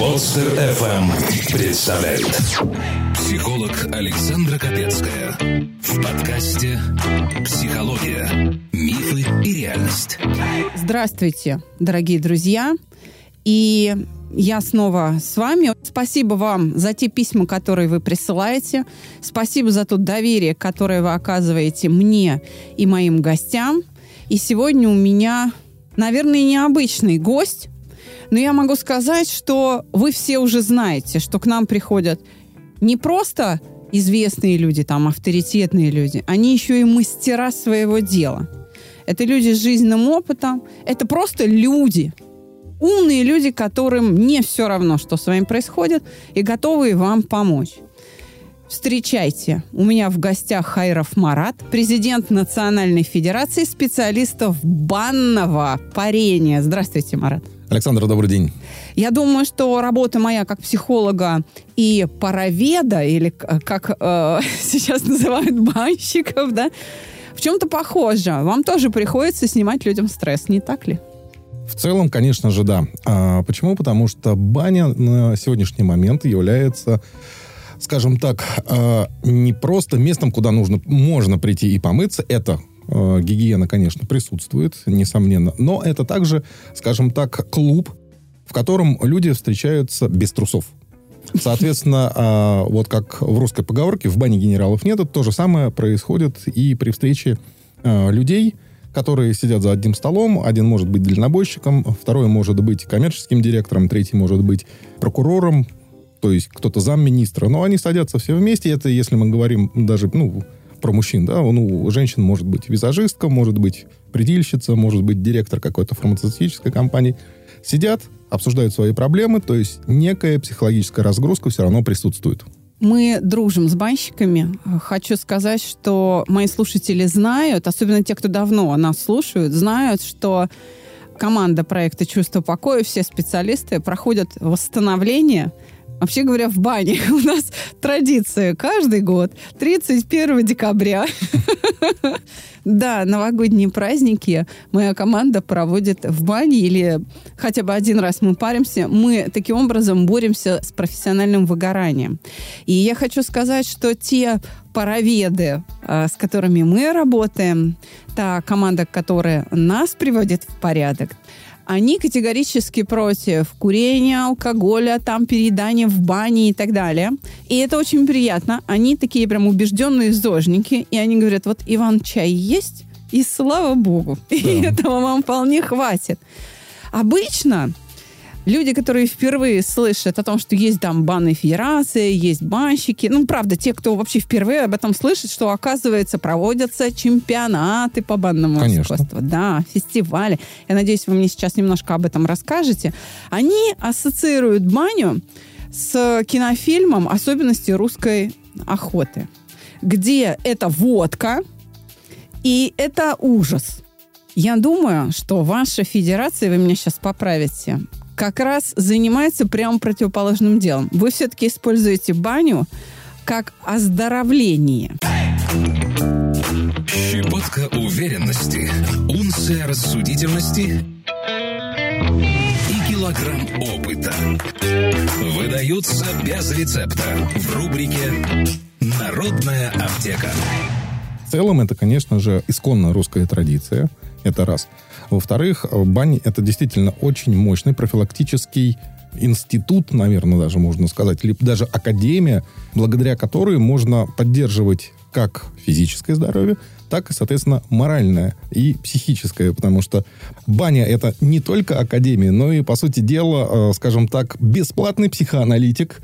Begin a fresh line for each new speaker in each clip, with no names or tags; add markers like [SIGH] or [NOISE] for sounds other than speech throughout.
Подстер FM представляет Психолог Александра Капецкая В подкасте «Психология. Мифы и реальность»
Здравствуйте, дорогие друзья! И я снова с вами. Спасибо вам за те письма, которые вы присылаете. Спасибо за то доверие, которое вы оказываете мне и моим гостям. И сегодня у меня, наверное, необычный гость, но я могу сказать, что вы все уже знаете, что к нам приходят не просто известные люди, там, авторитетные люди, они еще и мастера своего дела. Это люди с жизненным опытом, это просто люди, умные люди, которым не все равно, что с вами происходит, и готовы вам помочь. Встречайте, у меня в гостях Хайров Марат, президент Национальной Федерации специалистов банного парения. Здравствуйте, Марат.
Александр, добрый день.
Я думаю, что работа моя как психолога и пароведа, или как э, [LAUGHS] сейчас называют банщиков, да, в чем-то похожа. Вам тоже приходится снимать людям стресс, не так ли?
В целом, конечно же, да. А почему? Потому что баня на сегодняшний момент является скажем так, э, не просто местом, куда нужно, можно прийти и помыться. Это гигиена, конечно, присутствует, несомненно. Но это также, скажем так, клуб, в котором люди встречаются без трусов. Соответственно, э, [LAUGHS] вот как в русской поговорке, в бане генералов нет, то же самое происходит и при встрече людей, которые сидят за одним столом. Один может быть дальнобойщиком, второй может быть коммерческим директором, третий может быть прокурором, то есть кто-то замминистра, но они садятся все вместе, это если мы говорим даже, ну, про мужчин, да, ну, у женщин может быть визажистка, может быть предельщица, может быть директор какой-то фармацевтической компании. Сидят, обсуждают свои проблемы, то есть некая психологическая разгрузка все равно присутствует.
Мы дружим с банщиками. Хочу сказать, что мои слушатели знают, особенно те, кто давно нас слушают, знают, что команда проекта «Чувство покоя», все специалисты проходят восстановление – Вообще говоря, в бане [LAUGHS] у нас традиция каждый год 31 декабря. [LAUGHS] Да, новогодние праздники моя команда проводит в бане или хотя бы один раз мы паримся. Мы таким образом боремся с профессиональным выгоранием. И я хочу сказать, что те пароведы, а, с которыми мы работаем, та команда, которая нас приводит в порядок, они категорически против курения, алкоголя, там переедания в бане и так далее. И это очень приятно. Они такие прям убежденные зожники, и они говорят, вот, Иван, чай есть? И слава богу, [LAUGHS] да. и этого вам вполне хватит. Обычно люди, которые впервые слышат о том, что есть там банные федерации, есть банщики, ну, правда, те, кто вообще впервые об этом слышит, что, оказывается, проводятся чемпионаты по банному Конечно. искусству. Да, фестивали. Я надеюсь, вы мне сейчас немножко об этом расскажете. Они ассоциируют баню с кинофильмом «Особенности русской охоты», где это водка и это ужас. Я думаю, что ваша федерация, вы меня сейчас поправите, как раз занимается прямо противоположным делом. Вы все-таки используете баню как оздоровление.
Щепотка уверенности, унция рассудительности и килограмм опыта выдаются без рецепта в рубрике «Народная аптека».
В целом, это, конечно же, исконно русская традиция. Это раз. Во-вторых, бань – это действительно очень мощный профилактический институт, наверное, даже можно сказать, или даже академия, благодаря которой можно поддерживать как физическое здоровье, так и, соответственно, моральное и психическое, потому что баня – это не только академия, но и, по сути дела, э, скажем так, бесплатный психоаналитик,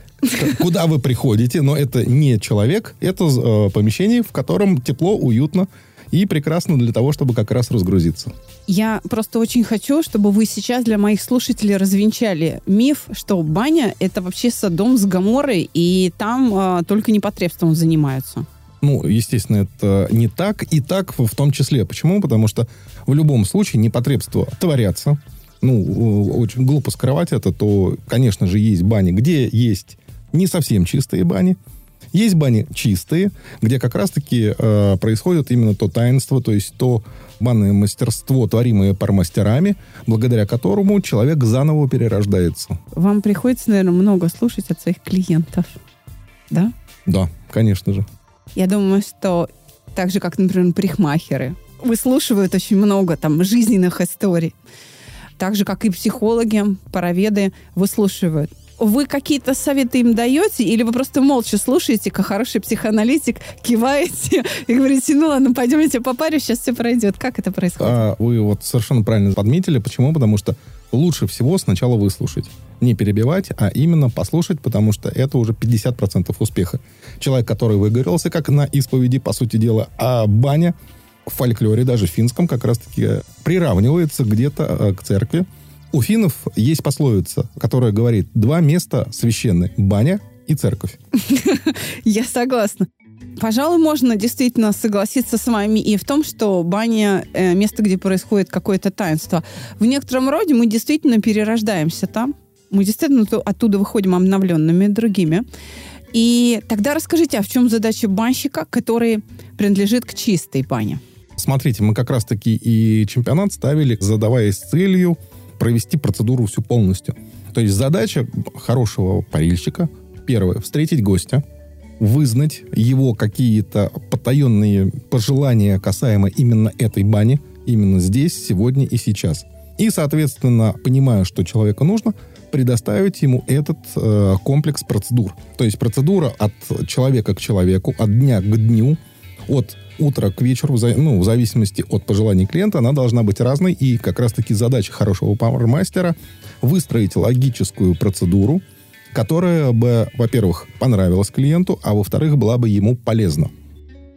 куда вы приходите, но это не человек, это э, помещение, в котором тепло, уютно, и прекрасно для того, чтобы как раз разгрузиться.
Я просто очень хочу, чтобы вы сейчас для моих слушателей развенчали миф, что баня — это вообще садом с гаморой, и там э, только непотребством занимаются.
Ну, естественно, это не так, и так в том числе. Почему? Потому что в любом случае непотребства творятся. Ну, очень глупо скрывать это, то, конечно же, есть бани, где есть не совсем чистые бани. Есть бани чистые, где как раз-таки э, происходит именно то таинство, то есть то банное мастерство, творимое пармастерами, благодаря которому человек заново перерождается.
Вам приходится, наверное, много слушать от своих клиентов, да?
Да, конечно же.
Я думаю, что так же, как, например, парикмахеры, выслушивают очень много там жизненных историй. Так же, как и психологи, пароведы выслушивают вы какие-то советы им даете, или вы просто молча слушаете, как хороший психоаналитик, киваете и говорите, ну ладно, пойдем я тебя попарю, сейчас все пройдет. Как это происходит?
А, вы вот совершенно правильно подметили. Почему? Потому что лучше всего сначала выслушать. Не перебивать, а именно послушать, потому что это уже 50% успеха. Человек, который выгорелся, как на исповеди, по сути дела, а баня в фольклоре, даже в финском, как раз-таки приравнивается где-то э, к церкви, у финнов есть пословица, которая говорит, два места священны – баня и церковь. [LAUGHS]
Я согласна. Пожалуй, можно действительно согласиться с вами и в том, что баня э, – место, где происходит какое-то таинство. В некотором роде мы действительно перерождаемся там. Мы действительно оттуда выходим обновленными другими. И тогда расскажите, а в чем задача банщика, который принадлежит к чистой бане?
Смотрите, мы как раз-таки и чемпионат ставили, задаваясь целью провести процедуру всю полностью. То есть задача хорошего парильщика, первое, встретить гостя, вызнать его какие-то потаенные пожелания касаемо именно этой бани, именно здесь, сегодня и сейчас. И, соответственно, понимая, что человеку нужно, предоставить ему этот э, комплекс процедур. То есть процедура от человека к человеку, от дня к дню, от утра к вечеру, ну, в зависимости от пожеланий клиента, она должна быть разной. И как раз-таки задача хорошего пауэрмастера выстроить логическую процедуру, которая бы, во-первых, понравилась клиенту, а во-вторых, была бы ему полезна.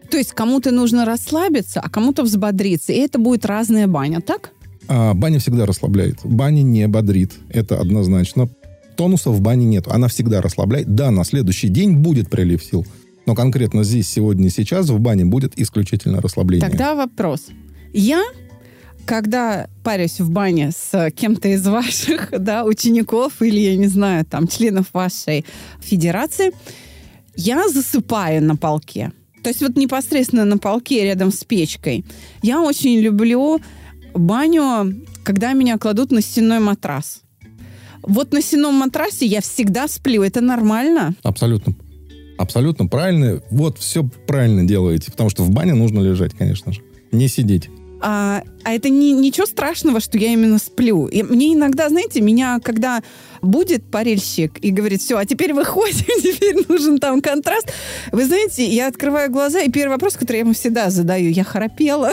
То есть кому-то нужно расслабиться, а кому-то взбодриться. И это будет разная баня, так?
А, баня всегда расслабляет. Баня не бодрит. Это однозначно. Тонуса в бане нет. Она всегда расслабляет. Да, на следующий день будет прилив сил. Но конкретно здесь, сегодня и сейчас в бане будет исключительно расслабление.
Тогда вопрос. Я когда парюсь в бане с кем-то из ваших [LAUGHS] да, учеников или, я не знаю, там, членов вашей федерации, я засыпаю на полке. То есть вот непосредственно на полке рядом с печкой. Я очень люблю баню, когда меня кладут на стенной матрас. Вот на стенном матрасе я всегда сплю. Это нормально?
Абсолютно абсолютно правильно. Вот все правильно делаете, потому что в бане нужно лежать, конечно же, не сидеть.
А, а это не, ничего страшного, что я именно сплю. И мне иногда, знаете, меня, когда будет парильщик и говорит, все, а теперь выходим, [LAUGHS] теперь нужен там контраст. Вы знаете, я открываю глаза, и первый вопрос, который я ему всегда задаю, я храпела.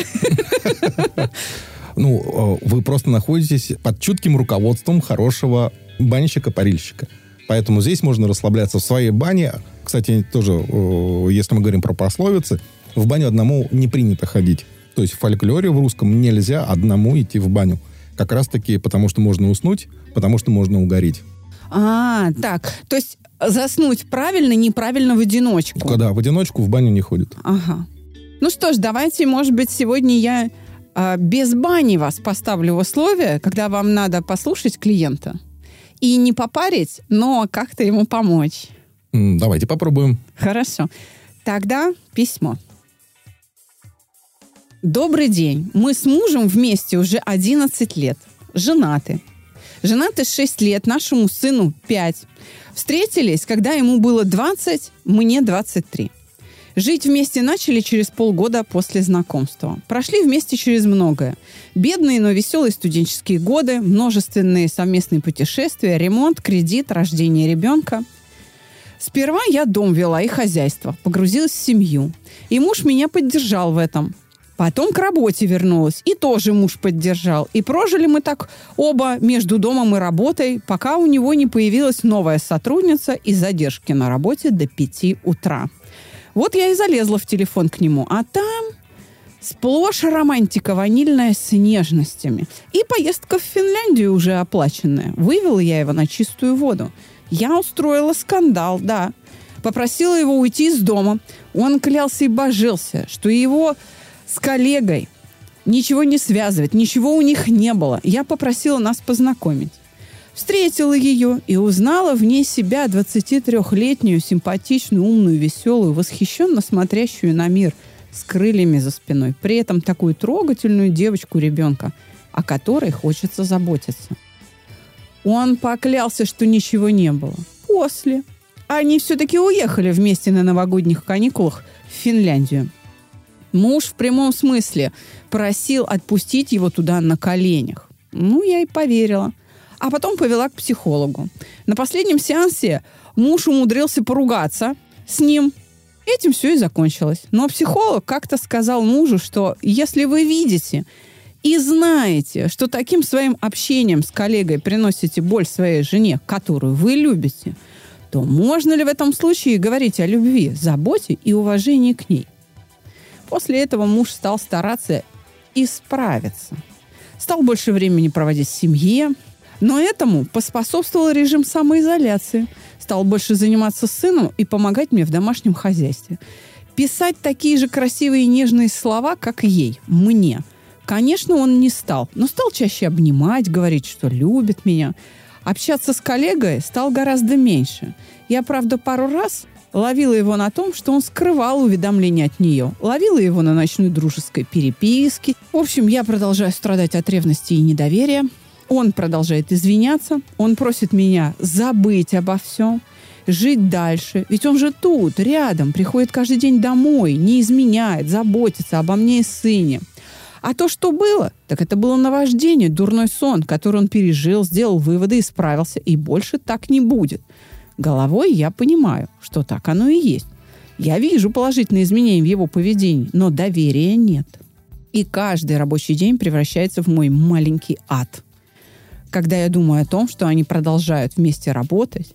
Ну, э, вы просто находитесь под чутким руководством хорошего банщика-парильщика. Поэтому здесь можно расслабляться в своей бане. Кстати, тоже, если мы говорим про пословицы, в баню одному не принято ходить. То есть в фольклоре в русском нельзя одному идти в баню. Как раз-таки потому, что можно уснуть, потому что можно угореть.
А, так. То есть заснуть правильно, неправильно в одиночку.
Когда в одиночку в баню не ходит.
Ага. Ну что ж, давайте, может быть, сегодня я э, без бани вас поставлю в условия, когда вам надо послушать клиента и не попарить, но как-то ему помочь.
Давайте попробуем.
Хорошо. Тогда письмо. Добрый день. Мы с мужем вместе уже 11 лет. Женаты. Женаты 6 лет, нашему сыну 5. Встретились, когда ему было 20, мне 23. Жить вместе начали через полгода после знакомства. Прошли вместе через многое. Бедные, но веселые студенческие годы, множественные совместные путешествия, ремонт, кредит, рождение ребенка. Сперва я дом вела и хозяйство, погрузилась в семью. И муж меня поддержал в этом. Потом к работе вернулась, и тоже муж поддержал. И прожили мы так оба между домом и работой, пока у него не появилась новая сотрудница и задержки на работе до 5 утра. Вот я и залезла в телефон к нему, а там сплошь романтика ванильная с нежностями. И поездка в Финляндию уже оплаченная. Вывела я его на чистую воду. Я устроила скандал, да. Попросила его уйти из дома. Он клялся и божился, что его с коллегой ничего не связывает, ничего у них не было. Я попросила нас познакомить. Встретила ее и узнала ней себя 23-летнюю, симпатичную, умную, веселую, восхищенно смотрящую на мир с крыльями за спиной. При этом такую трогательную девочку-ребенка, о которой хочется заботиться. Он поклялся, что ничего не было. После. Они все-таки уехали вместе на новогодних каникулах в Финляндию. Муж в прямом смысле просил отпустить его туда на коленях. Ну, я и поверила – а потом повела к психологу. На последнем сеансе муж умудрился поругаться с ним. Этим все и закончилось. Но психолог как-то сказал мужу, что если вы видите и знаете, что таким своим общением с коллегой приносите боль своей жене, которую вы любите, то можно ли в этом случае говорить о любви, заботе и уважении к ней? После этого муж стал стараться исправиться. Стал больше времени проводить в семье, но этому поспособствовал режим самоизоляции. Стал больше заниматься сыном и помогать мне в домашнем хозяйстве. Писать такие же красивые и нежные слова, как и ей, мне. Конечно, он не стал, но стал чаще обнимать, говорить, что любит меня. Общаться с коллегой стал гораздо меньше. Я, правда, пару раз ловила его на том, что он скрывал уведомления от нее. Ловила его на ночной дружеской переписке. В общем, я продолжаю страдать от ревности и недоверия. Он продолжает извиняться, он просит меня забыть обо всем, жить дальше. Ведь он же тут, рядом, приходит каждый день домой, не изменяет, заботится обо мне и сыне. А то, что было, так это было наваждение, дурной сон, который он пережил, сделал выводы, исправился, и больше так не будет. Головой я понимаю, что так оно и есть. Я вижу положительные изменения в его поведении, но доверия нет. И каждый рабочий день превращается в мой маленький ад – когда я думаю о том, что они продолжают вместе работать,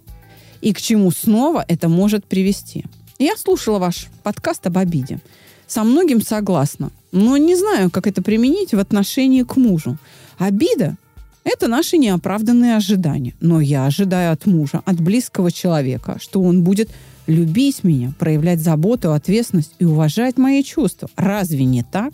и к чему снова это может привести. Я слушала ваш подкаст об обиде. Со многим согласна, но не знаю, как это применить в отношении к мужу. Обида – это наши неоправданные ожидания. Но я ожидаю от мужа, от близкого человека, что он будет любить меня, проявлять заботу, ответственность и уважать мои чувства. Разве не так?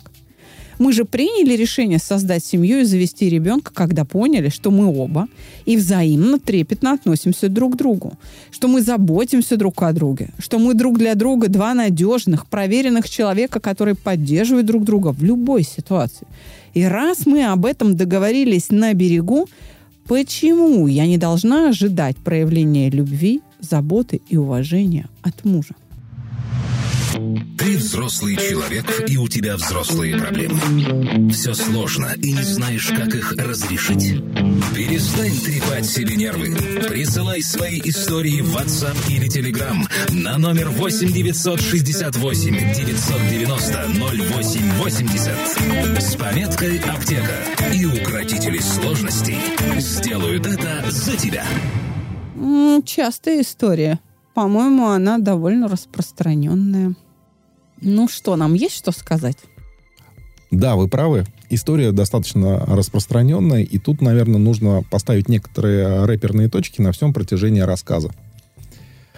Мы же приняли решение создать семью и завести ребенка, когда поняли, что мы оба и взаимно трепетно относимся друг к другу, что мы заботимся друг о друге, что мы друг для друга два надежных, проверенных человека, которые поддерживают друг друга в любой ситуации. И раз мы об этом договорились на берегу, почему я не должна ожидать проявления любви, заботы и уважения от мужа?
Ты взрослый человек, и у тебя взрослые проблемы. Все сложно, и не знаешь, как их разрешить. Перестань трепать себе нервы. Присылай свои истории в WhatsApp или Telegram на номер 8 968 990 0880 с пометкой «Аптека». И укротители сложностей сделают это за тебя.
Частая история. По-моему, она довольно распространенная. Ну что, нам есть что сказать?
Да, вы правы. История достаточно распространенная, и тут, наверное, нужно поставить некоторые рэперные точки на всем протяжении рассказа.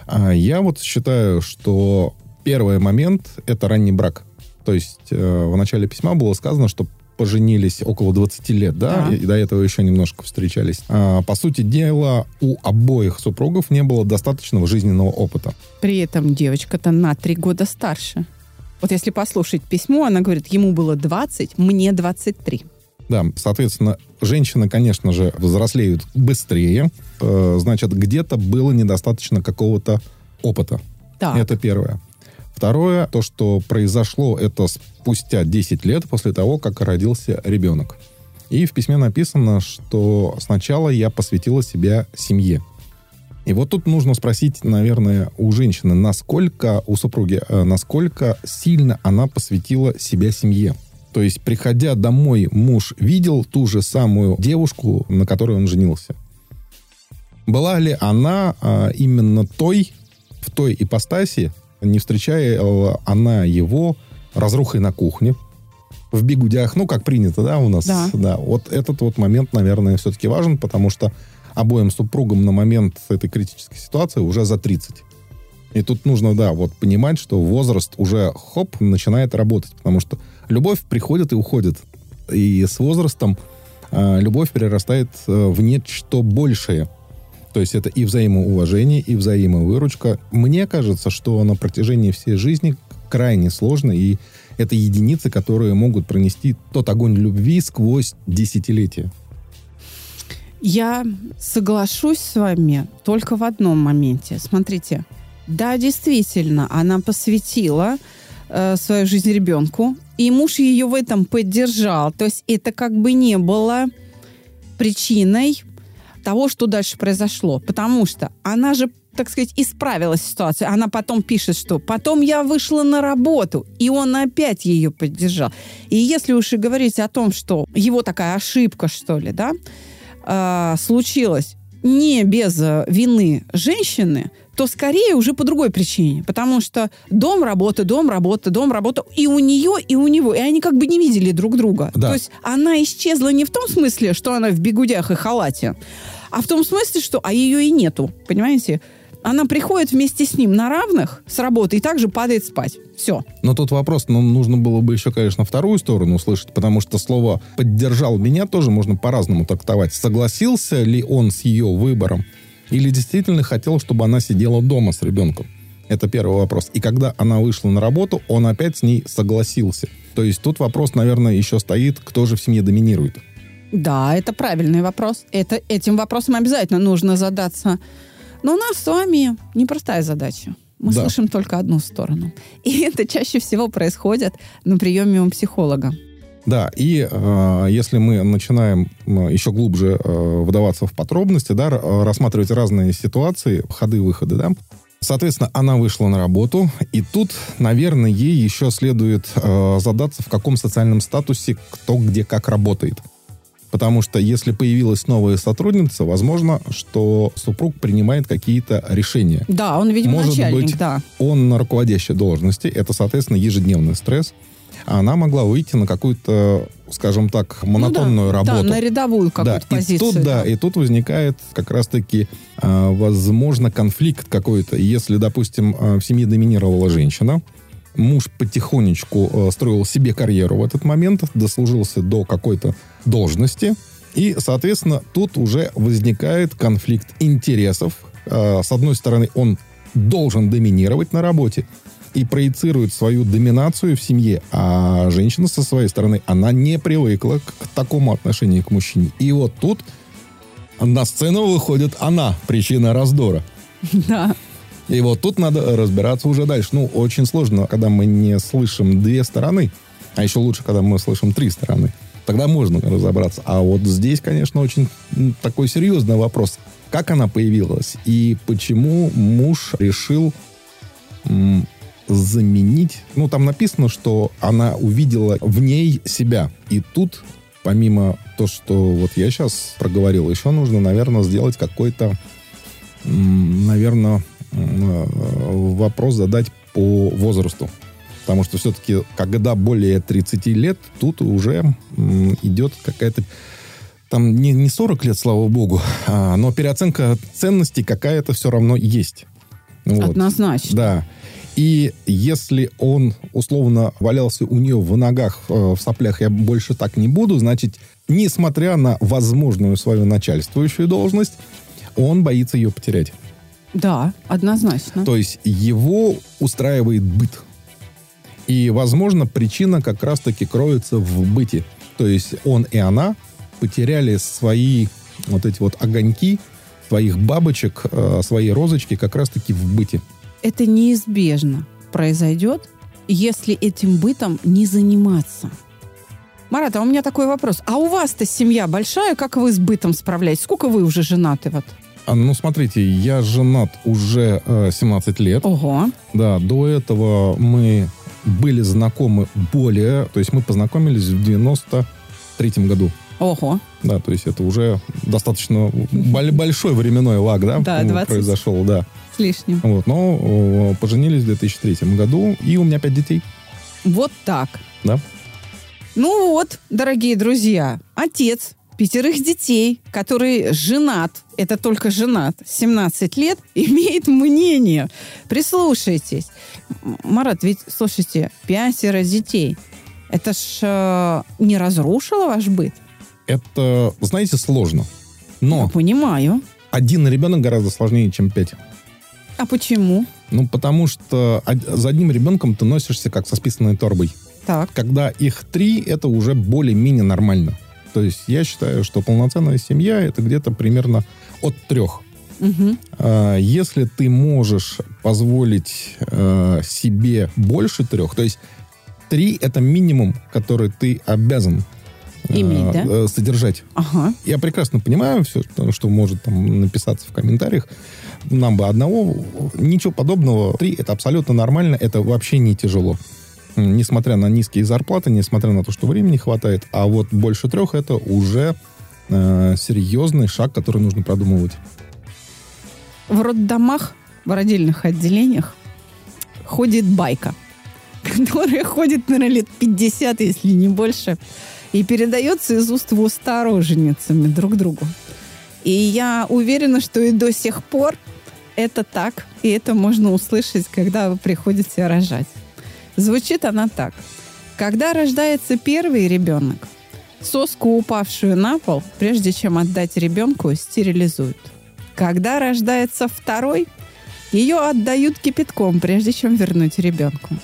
А я вот считаю, что первый момент — это ранний брак. То есть э, в начале письма было сказано, что поженились около 20 лет, да, да. И, и до этого еще немножко встречались. А, по сути дела, у обоих супругов не было достаточного жизненного опыта.
При этом девочка-то на три года старше. Вот если послушать письмо, она говорит, ему было 20, мне 23.
Да, соответственно, женщины, конечно же, взрослеют быстрее. Э, значит, где-то было недостаточно какого-то опыта. Так. Это первое. Второе, то, что произошло, это спустя 10 лет после того, как родился ребенок. И в письме написано, что сначала я посвятила себя семье. И вот тут нужно спросить, наверное, у женщины, насколько, у супруги, э, насколько сильно она посвятила себя семье. То есть, приходя домой, муж видел ту же самую девушку, на которой он женился. Была ли она а, именно той, в той ипостаси, не встречая она его разрухой на кухне, в бигудях, ну, как принято, да, у нас.
Да.
да. Вот этот вот момент, наверное, все-таки важен, потому что обоим супругам на момент этой критической ситуации уже за 30. И тут нужно, да, вот понимать, что возраст уже, хоп, начинает работать, потому что любовь приходит и уходит. И с возрастом а, любовь перерастает э, в нечто большее. То есть это и взаимоуважение, и взаимовыручка. Мне кажется, что на протяжении всей жизни крайне сложно, и это единицы, которые могут пронести тот огонь любви сквозь десятилетия.
Я соглашусь с вами только в одном моменте. Смотрите, да, действительно, она посвятила э, свою жизнь ребенку, и муж ее в этом поддержал. То есть это как бы не было причиной того, что дальше произошло. Потому что она же, так сказать, исправила ситуацию. Она потом пишет, что потом я вышла на работу, и он опять ее поддержал. И если уж и говорить о том, что его такая ошибка, что ли, да, э, случилась не без э, вины женщины, то скорее уже по другой причине. Потому что дом, работа, дом, работа, дом, работа. И у нее, и у него. И они как бы не видели друг друга.
Да.
То есть она исчезла не в том смысле, что она в бегудях и халате, а в том смысле, что а ее и нету. Понимаете? Она приходит вместе с ним на равных с работы и также падает спать. Все.
Но тут вопрос, ну, нужно было бы еще, конечно, вторую сторону услышать, потому что слово «поддержал меня» тоже можно по-разному трактовать. Согласился ли он с ее выбором? Или действительно хотел, чтобы она сидела дома с ребенком? Это первый вопрос. И когда она вышла на работу, он опять с ней согласился. То есть тут вопрос, наверное, еще стоит, кто же в семье доминирует.
Да, это правильный вопрос. Это, этим вопросом обязательно нужно задаться. Но у нас с вами непростая задача. Мы
Да.
слышим только одну сторону. И [LAUGHS] это чаще всего происходит на приеме у психолога.
Да, и э, если мы начинаем м, еще глубже э, вдаваться в подробности, да, э, рассматривать разные ситуации, ходы-выходы, да, соответственно, она вышла на работу, и тут, наверное, ей еще следует э, задаться, в каком социальном статусе кто где как работает. Потому что если появилась новая сотрудница, возможно, что супруг принимает какие-то решения.
Да, он, видимо,
Может
начальник,
быть,
да.
он на руководящей должности, это, соответственно, ежедневный стресс, а она могла выйти на какую-то, скажем так, монотонную
ну, да,
работу.
Да, на рядовую какую-то
Да,
позицию.
И тут, да, и тут возникает как раз-таки, а, возможно, конфликт какой-то. Если, допустим, а, в семье доминировала женщина, муж потихонечку а, строил себе карьеру в этот момент, дослужился до какой-то должности, и, соответственно, тут уже возникает конфликт интересов. А, С одной стороны, он должен доминировать на работе и проецирует свою доминацию в семье, а женщина со своей стороны, она не привыкла к, к такому отношению к мужчине. И вот тут на сцену выходит она, причина раздора. [LAUGHS]
Да.
И вот тут надо разбираться уже дальше. Ну, очень сложно, когда мы не слышим две стороны, а еще лучше, когда мы слышим три стороны. Тогда можно разобраться. А вот здесь, конечно, очень такой серьезный вопрос. Как она появилась и почему муж решил заменить... Ну, там написано, что она увидела в ней себя. И тут, помимо то, что вот я сейчас проговорил, еще нужно, наверное, сделать какой-то, наверное, вопрос задать по возрасту. Потому что все-таки, когда более 30 лет, тут уже идет какая-то там не, не 40 лет, слава богу, а, но переоценка ценностей какая-то все равно есть. Вот.
Однозначно.
Да. И если он условно валялся у нее в ногах, э, в соплях, я больше так не буду, значит, несмотря на возможную свою начальствующую должность, он боится ее потерять.
Да, однозначно.
То есть его устраивает быт. И, возможно, причина как раз-таки кроется в быте. То есть он и она потеряли свои вот эти вот огоньки, своих бабочек, э, свои розочки как раз-таки в быте.
Это неизбежно произойдет, если этим бытом не заниматься. Марат, а у меня такой вопрос. А у вас-то семья большая, как вы с бытом справляетесь? Сколько вы уже женаты? Вот?
А, ну, смотрите, я женат уже э, 17 лет.
Ого.
Да, до этого мы были знакомы более... То есть мы познакомились в 93 году.
Ого.
Да, то есть это уже достаточно бол- большой временной лаг, да,
Да, 20.
произошел, да.
С лишним.
Вот, но э, поженились в 2003 году, и у меня пять детей,
Вот так.
да.
Ну вот, дорогие друзья, отец пятерых детей, который женат, это только женат, 17 лет, [LAUGHS] имеет мнение. Прислушайтесь. Марат, ведь, слушайте, пятеро детей. Это ж э, не разрушило ваш быт?
Это, знаете, сложно. Но
Я понимаю.
один ребенок гораздо сложнее, чем пять.
А почему?
Ну, потому что за одним ребенком ты носишься как со списанной торбой.
Так.
Когда их три, это уже более-менее нормально. То есть я считаю, что полноценная семья это где-то примерно от трех.
Мгм.
А, Если ты можешь позволить э, себе больше трех, то есть три это минимум, который ты обязан э,
Иметь, да?
э, содержать.
Ага.
Я прекрасно понимаю все, что может там написаться в комментариях. Нам бы одного. Ничего подобного. Три это абсолютно нормально. Это вообще не тяжело. Несмотря на низкие зарплаты, несмотря на то, что времени хватает. А вот больше трех это уже э, серьезный шаг, который нужно продумывать.
В роддомах, в родильных отделениях ходит байка, [LAUGHS] которая ходит, наверное, лет 50, если не больше, и передается из уст в уста роженицами друг другу. И я уверена, что и до сих пор это так, и это можно услышать, когда вы приходите рожать. Звучит она так. Когда рождается первый ребенок, соску, упавшую на пол, прежде чем отдать ребенку, стерилизуют. Когда рождается второй, ее отдают кипятком, прежде чем вернуть ребенку.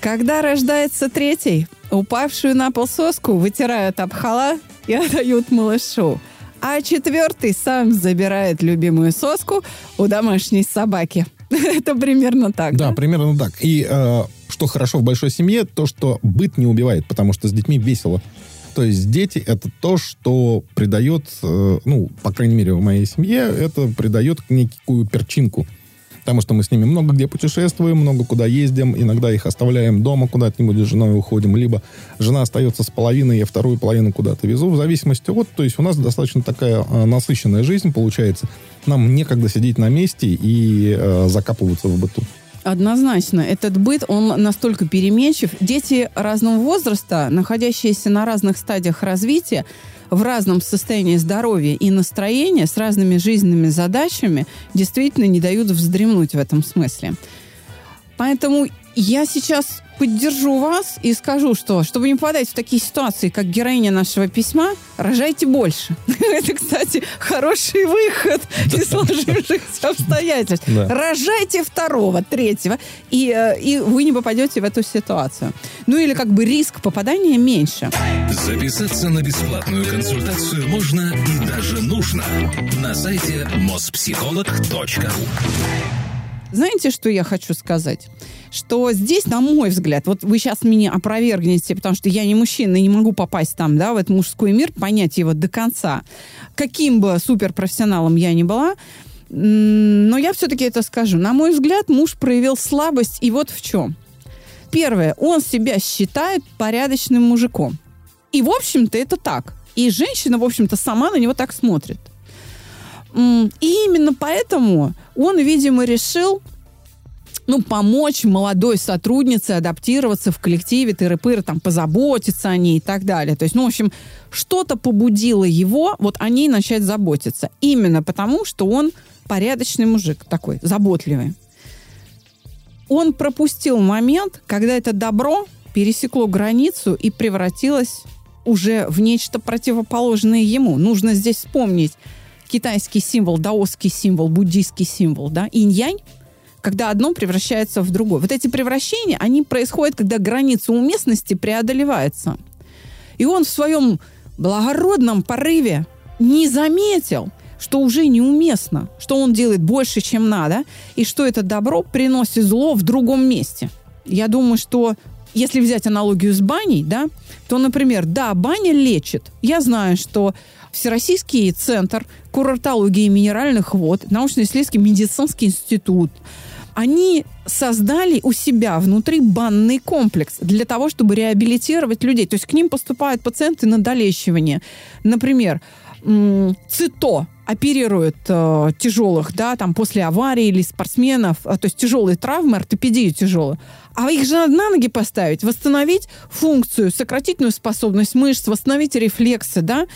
Когда рождается третий, упавшую на пол соску вытирают об хала и отдают малышу. А четвертый сам забирает любимую соску у домашней собаки. [LAUGHS] Это примерно так.
Да, примерно так. И э, что хорошо в большой семье, то, что быт не убивает, потому что с детьми весело. То есть дети это то, что придает, э, ну, по крайней мере, в моей семье, это придает некую перчинку. Потому что мы с ними много где путешествуем, много куда ездим, иногда их оставляем дома, куда-нибудь с женой уходим, либо жена остается с половиной, я вторую половину куда-то везу, в зависимости от, то есть у нас достаточно такая э, насыщенная жизнь получается. Нам некогда сидеть на месте и э, закапываться в быту.
Однозначно. Этот быт, он настолько переменчив. Дети разного возраста, находящиеся на разных стадиях развития, в разном состоянии здоровья и настроения, с разными жизненными задачами, действительно не дают вздремнуть в этом смысле. Поэтому я сейчас поддержу вас и скажу, что, чтобы не попадать в такие ситуации, как героиня нашего письма, рожайте больше. [LAUGHS] Это, кстати, хороший выход из сложившихся обстоятельств. Рожайте второго, третьего, и, э, и вы не попадете в эту ситуацию. Ну или как бы риск попадания меньше.
Записаться на бесплатную консультацию можно и даже нужно на сайте mospsycholog.ru
Знаете, что я хочу сказать? Что здесь, на мой взгляд, вот вы сейчас меня опровергнете, потому что я не мужчина и не могу попасть там, да, в этот мужской мир, понять его до конца. Каким бы суперпрофессионалом я ни была, но я все-таки это скажу. На мой взгляд, муж проявил слабость, и вот в чем. Первое, он себя считает порядочным мужиком. И, в общем-то, это так. И женщина, в общем-то, сама на него так смотрит. И именно поэтому он, видимо, решил ну, помочь молодой сотруднице адаптироваться в коллективе тыры-пыры, там, позаботиться о ней и так далее. То есть, ну, в общем, что-то побудило его вот о ней начать заботиться. Именно потому, что он порядочный мужик такой, заботливый. Он пропустил момент, когда это добро пересекло границу и превратилось уже в нечто противоположное ему. Нужно здесь вспомнить китайский символ, даосский символ, буддийский символ, да, инь-янь, когда одно превращается в другое. Вот эти превращения, они происходят, когда граница уместности преодолевается. И он в своем благородном порыве не заметил, что уже неуместно, что он делает больше, чем надо, и что это добро приносит зло в другом месте. Я думаю, что если взять аналогию с баней, да, то, например, да, баня лечит. Я знаю, что Всероссийский центр курортологии и минеральных вод, научно-исследовательский медицинский институт, они создали у себя внутри банный комплекс для того, чтобы реабилитировать людей. То есть к ним поступают пациенты на долечивание. Например, ЦИТО оперирует э, тяжелых, да, там после аварии или спортсменов, э, то есть тяжелые травмы, ортопедию тяжелую. А их же надо на ноги поставить, восстановить функцию, сократительную способность мышц, восстановить рефлексы, да.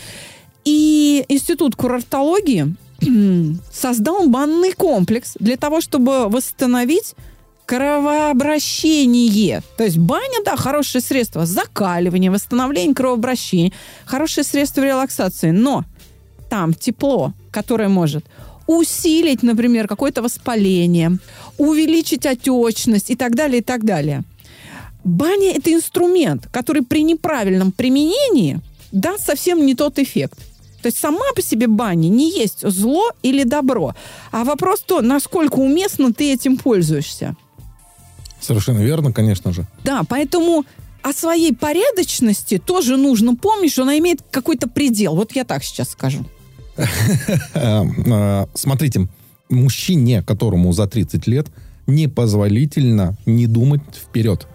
И Институт курортологии [CLEARS THROAT] создал банный комплекс для того, чтобы восстановить кровообращение. То есть баня, да, хорошее средство закаливания, восстановления кровообращения, хорошее средство релаксации. Но там тепло, которое может усилить, например, какое-то воспаление, увеличить отечность и так далее, и так далее. Баня – это инструмент, который при неправильном применении даст совсем не тот эффект. То есть сама по себе баня не есть зло или добро, а вопрос то, насколько уместно ты этим пользуешься.
Совершенно верно, конечно же.
Да, поэтому о своей порядочности тоже нужно помнить, что она имеет какой-то предел. Вот я так сейчас скажу.
Э, [LAUGHS] смотрите, мужчине, которому за 30 лет, непозволительно не думать вперед.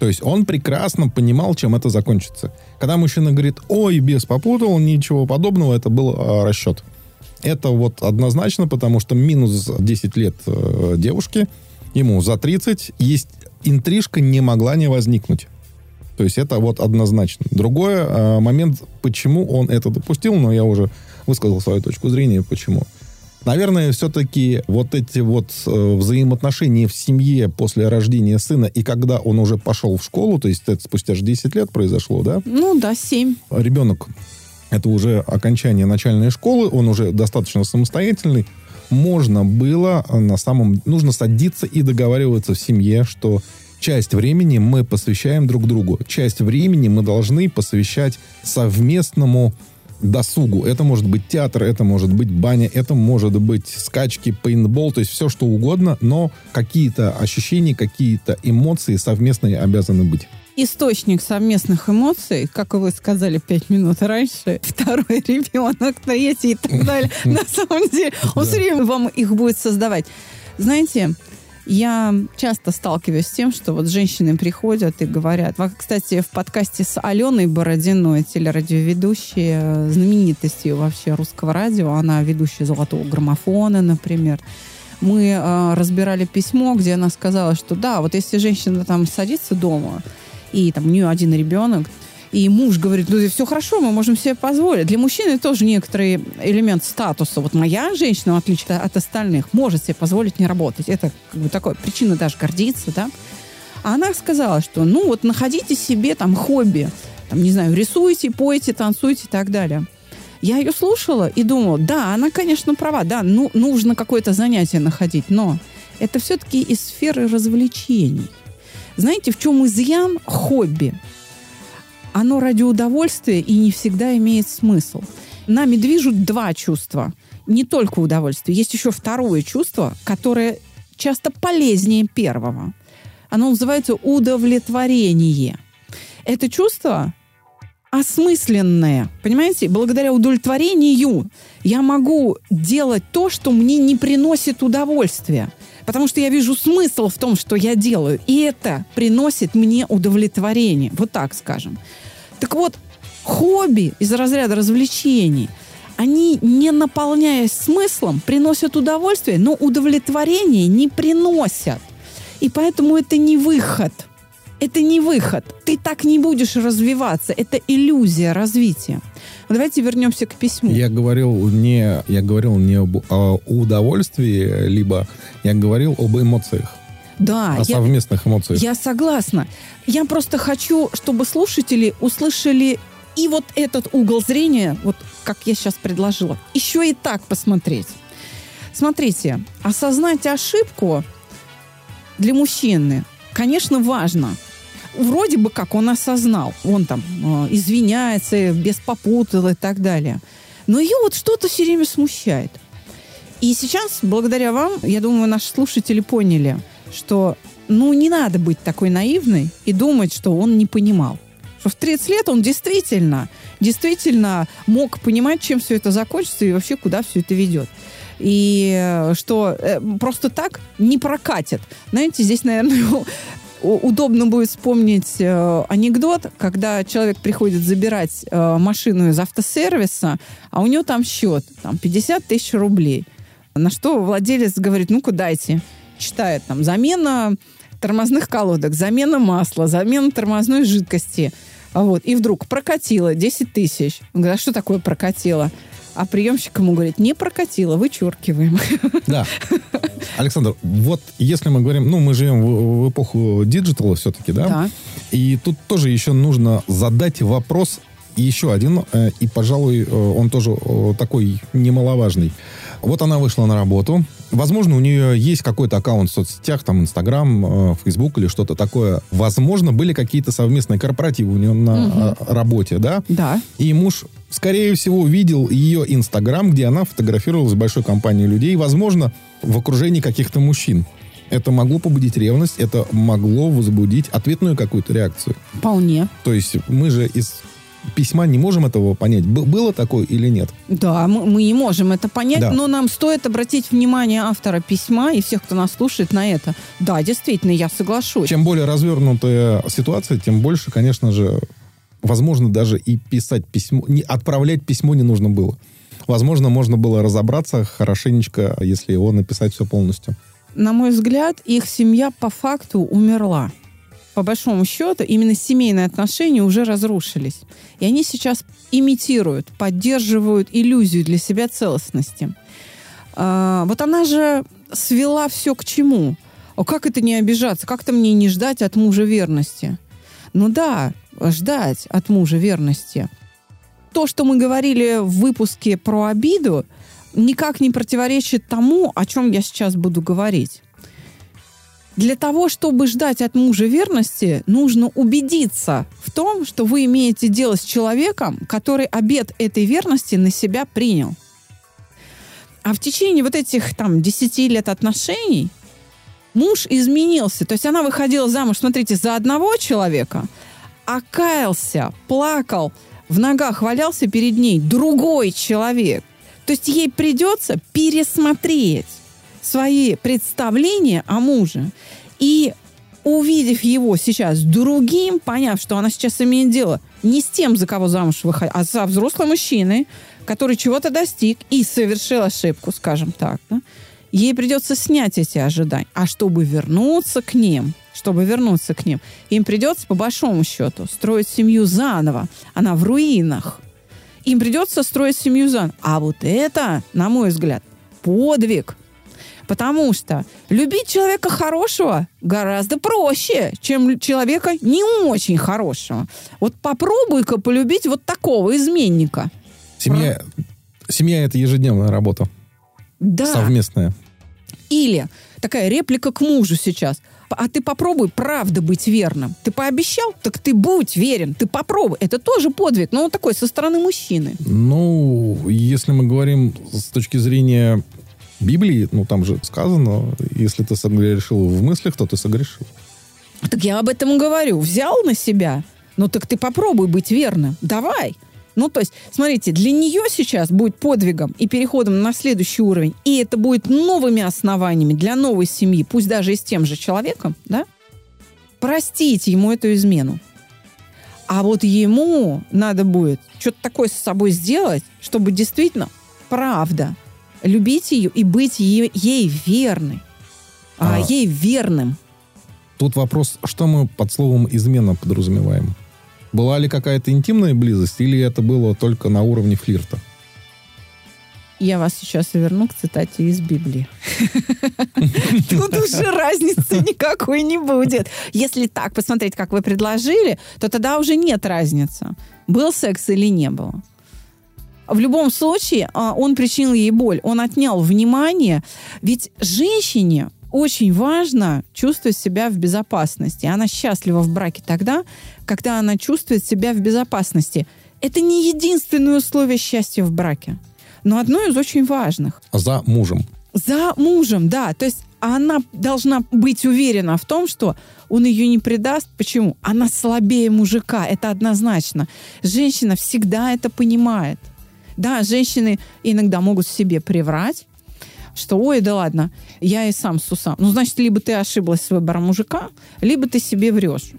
То есть он прекрасно понимал, чем это закончится. Когда мужчина говорит, ой, без попутал, ничего подобного, это был э, расчет. Это вот однозначно, потому что минус 10 лет э, девушки, ему за 30, есть интрижка не могла не возникнуть. То есть это вот однозначно. Другой э, момент, почему он это допустил, но я уже высказал свою точку зрения, почему. Наверное, все-таки вот эти вот э, взаимоотношения в семье после рождения сына и когда он уже пошел в школу, то есть это спустя же 10 лет произошло, да?
Ну да, 7.
Ребенок, это уже окончание начальной школы, он уже достаточно самостоятельный. Можно было на самом... Нужно садиться и договариваться в семье, что часть времени мы посвящаем друг другу. Часть времени мы должны посвящать совместному досугу. Это может быть театр, это может быть баня, это может быть скачки, пейнтбол, то есть все что угодно, но какие-то ощущения, какие-то эмоции совместные обязаны быть
источник совместных эмоций, как вы сказали пять минут раньше, [LAUGHS] второй ребенок, третий и так далее. [LAUGHS] На самом деле, он все время вам их будет создавать. Знаете, я часто сталкиваюсь с тем, что вот женщины приходят и говорят. Кстати, в подкасте с Аленой Бородиной, телерадиоведущей, знаменитостью вообще русского радио, она ведущая «Золотого граммофона», например, мы э, разбирали письмо, где она сказала, что да, вот если женщина там садится дома, и там у нее один ребенок, и муж говорит, ну, все хорошо, мы можем себе позволить. Для мужчины тоже некоторый элемент статуса. Вот моя женщина, в отличие от остальных, может себе позволить не работать. Это как бы такая причина даже гордиться, да. А она сказала, что, ну, вот находите себе там хобби, там, не знаю, рисуйте, пойте, танцуйте и так далее. Я ее слушала и думала, да, она, конечно, права, да, ну, нужно какое-то занятие находить, но это все-таки из сферы развлечений. Знаете, в чем изъян хобби? Оно ради удовольствия и не всегда имеет смысл. Нами движут два чувства. Не только удовольствие. Есть еще второе чувство, которое часто полезнее первого. Оно называется удовлетворение. Это чувство осмысленное. Понимаете? Благодаря удовлетворению я могу делать то, что мне не приносит удовольствия. Потому что я вижу смысл в том, что я делаю. И это приносит мне удовлетворение. Вот так скажем. Так вот, хобби из разряда развлечений, они, не наполняясь смыслом, приносят удовольствие, но удовлетворение не приносят. И поэтому это не выход. Это не выход. Ты так не будешь развиваться. Это иллюзия развития. Давайте вернемся к письму.
Я говорил не, я говорил не об удовольствии, либо я говорил об эмоциях.
Да.
О я, совместных эмоциях.
Я согласна. Я просто хочу, чтобы слушатели услышали и вот этот угол зрения, вот как я сейчас предложила, еще и так посмотреть. Смотрите, осознать ошибку для мужчины, конечно, важно. Вроде бы как он осознал, он там э, извиняется, без попутал и так далее. Но ее вот что-то все время смущает. И сейчас, благодаря вам, я думаю, наши слушатели поняли – что ну не надо быть такой наивной и думать, что он не понимал. Что в 30 лет он действительно, действительно мог понимать, чем все это закончится и вообще куда все это ведет. И э, что э, просто так не прокатит. Знаете, здесь, наверное, [LAUGHS] удобно будет вспомнить э, анекдот, когда человек приходит забирать э, машину из автосервиса, а у него там счет, там 50 тысяч рублей. На что владелец говорит, ну-ка дайте читает там замена тормозных колодок, замена масла, замена тормозной жидкости. Вот. И вдруг прокатило 10 тысяч. Он говорит, а что такое прокатило? А приемщик ему говорит, не прокатило, вычеркиваем.
Да. [LAUGHS] Александр, вот если мы говорим, ну, мы живем в, в эпоху digital а все-таки, да?
Да.
И тут тоже еще нужно задать вопрос, еще один, э, и, пожалуй, э, он тоже э, такой немаловажный. Вот она вышла на работу. Возможно, у нее есть какой-то аккаунт в соцсетях, там, Инстаграм, Фейсбук или что-то такое. Возможно, были какие-то совместные корпоративы у нее на угу. работе, да?
Да.
И муж, скорее всего, видел ее Инстаграм, где она фотографировалась с большой компанией людей, возможно, в окружении каких-то мужчин. Это могло побудить ревность, это могло возбудить ответную какую-то реакцию.
Вполне.
То есть мы же из письма не можем этого понять, было такое или нет.
Да, мы, мы не можем это понять, да. но нам стоит обратить внимание автора письма и всех, кто нас слушает, на это. Да, действительно, я соглашусь.
Чем более развернутая ситуация, тем больше, конечно же, возможно, даже и писать письмо, не, отправлять письмо не нужно было. Возможно, можно было разобраться хорошенечко, если его написать все полностью.
На мой взгляд, их семья по факту умерла по большому счету, именно семейные отношения уже разрушились. И они сейчас имитируют, поддерживают иллюзию для себя целостности. А, вот она же свела все к чему? О, как это не обижаться? Как-то мне не ждать от мужа верности? Ну да, ждать от мужа верности. То, что мы говорили в выпуске про обиду, никак не противоречит тому, о чем я сейчас буду говорить. Для того, чтобы ждать от мужа верности, нужно убедиться в том, что вы имеете дело с человеком, который обет этой верности на себя принял. А в течение вот этих там 10 лет отношений муж изменился. То есть она выходила замуж, смотрите, за одного человека, а каялся, плакал, в ногах валялся перед ней другой человек. То есть ей придется пересмотреть свои представления о муже. И увидев его сейчас другим, поняв, что она сейчас имеет дело не с тем, за кого замуж выходит, а за взрослым мужчиной, который чего-то достиг и совершил ошибку, скажем так, да, ей придется снять эти ожидания. А чтобы вернуться к ним, чтобы вернуться к ним, им придется, по большому счету, строить семью заново. Она в руинах. Им придется строить семью заново. А вот это, на мой взгляд, подвиг – Потому что любить человека хорошего гораздо проще, чем человека не очень хорошего. Вот попробуй-ка полюбить вот такого изменника.
Семья, а? семья это ежедневная работа.
Да.
Совместная.
Или такая реплика к мужу сейчас. А ты попробуй правда быть верным. Ты пообещал, так ты будь верен. Ты попробуй. Это тоже подвиг, но он такой со стороны мужчины.
Ну, если мы говорим с точки зрения Библии, ну, там же сказано, если ты согрешил в мыслях, то ты согрешил.
Так я об этом и говорю. Взял на себя, ну так ты попробуй быть верным. Давай. Ну, то есть, смотрите, для нее сейчас будет подвигом и переходом на следующий уровень, и это будет новыми основаниями для новой семьи, пусть даже и с тем же человеком, да, простить ему эту измену. А вот ему надо будет что-то такое с собой сделать, чтобы действительно правда любить ее и быть ей, ей верной, а, а ей верным.
Тут вопрос, что мы под словом измена подразумеваем? Была ли какая-то интимная близость или это было только на уровне флирта?
Я вас сейчас верну к цитате из Библии. [LAUGHS] Тут уже разницы никакой не будет. Если так посмотреть, как вы предложили, то тогда уже нет разницы, был секс или не было. В любом случае, а, он причинил ей боль, он отнял внимание. Ведь женщине очень важно чувствовать себя в безопасности. Она счастлива в браке тогда, когда она чувствует себя в безопасности. Это не единственное условие счастья в браке, но одно из очень важных.
За мужем.
За мужем, да. То есть она должна быть уверена в том, что он ее не предаст. Почему? Она слабее мужика, это однозначно. Женщина всегда это понимает. Да, женщины иногда могут себе приврать, что, ой, да ладно, я и сам с усам. Ну, значит, либо ты ошиблась с выбором мужика, либо ты себе врешь.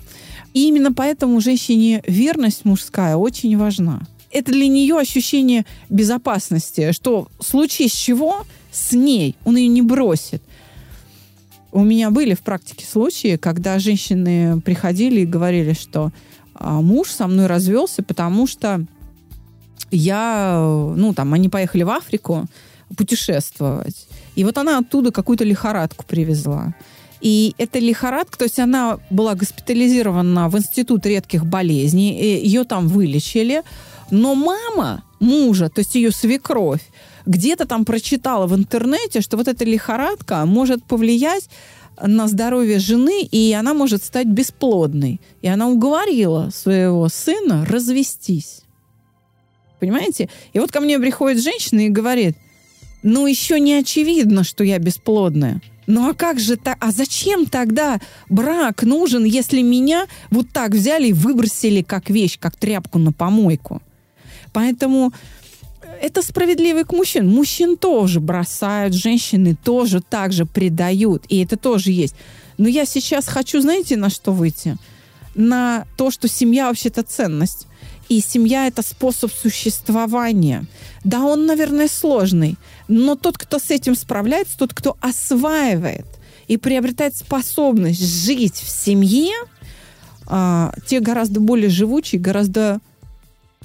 И именно поэтому женщине верность мужская очень важна. Это для нее ощущение безопасности, что в случае с чего с ней он ее не бросит. У меня были в практике случаи, когда женщины приходили и говорили, что а, муж со мной развелся, потому что я, ну, там, они поехали в Африку, путешествовать. И вот она оттуда какую-то лихорадку привезла. И эта лихорадка, то есть она была госпитализирована в Институт редких болезней, ее там вылечили, но мама мужа, то есть ее свекровь, где-то там прочитала в интернете, что вот эта лихорадка может повлиять на здоровье жены, и она может стать бесплодной. И она уговорила своего сына развестись. Понимаете? И вот ко мне приходит женщина и говорит, ну еще не очевидно, что я бесплодная. Ну а как же так? А зачем тогда брак нужен, если меня вот так взяли и выбросили как вещь, как тряпку на помойку? Поэтому это справедливо к мужчинам. Мужчин тоже бросают, женщины тоже так же предают. И это тоже есть. Но я сейчас хочу, знаете, на что выйти? На то, что семья вообще-то ценность. И семья это способ существования. Да, он, наверное, сложный. Но тот, кто с этим справляется, тот, кто осваивает и приобретает способность жить в семье, а, те гораздо более живучие, гораздо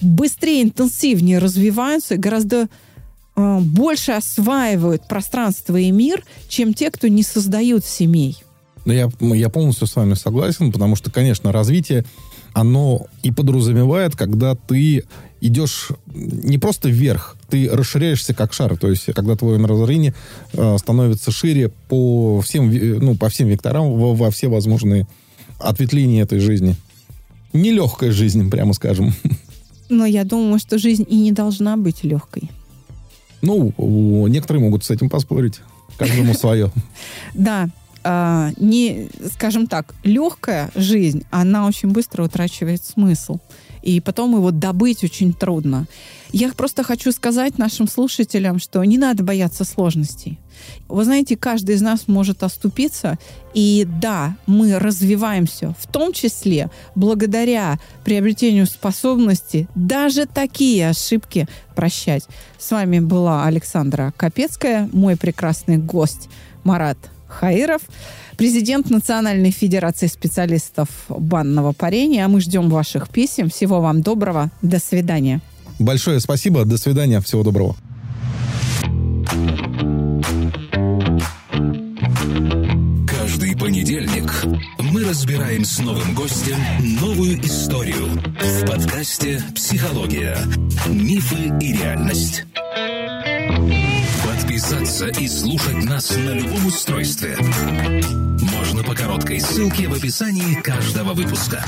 быстрее, интенсивнее развиваются, гораздо э, больше осваивают пространство и мир, чем те, кто не создают семей.
Да, я, я полностью с вами согласен, потому что, конечно, развитие, оно и подразумевает, когда ты идешь не просто вверх, ты расширяешься как шар, то есть когда твое мировоззрение э, становится шире по всем, ну, по всем векторам, во, во все возможные ответвления этой жизни. Нелегкая жизнь, прямо скажем.
Но я думаю, что жизнь и не должна быть легкой.
Ну, некоторые могут с этим поспорить. Каждому [LAUGHS] свое.
Да, а, не, скажем так, легкая жизнь, она очень быстро утрачивает смысл. И потом его добыть очень трудно. Я просто хочу сказать нашим слушателям, что не надо бояться сложностей. Вы знаете, каждый из нас может оступиться, и да, мы развиваемся, в том числе благодаря приобретению способности даже такие ошибки прощать. С вами была Александра Капецкая, мой прекрасный гость Марат Хаиров, президент Национальной Федерации специалистов банного парения. А мы ждем ваших писем. Всего вам доброго. До свидания.
Большое спасибо. До свидания. Всего доброго.
Каждый понедельник мы разбираем с новым гостем новую историю в подкасте «Психология. Мифы и реальность». Подписаться и слушать нас на любом устройстве можно по короткой ссылке в описании каждого выпуска.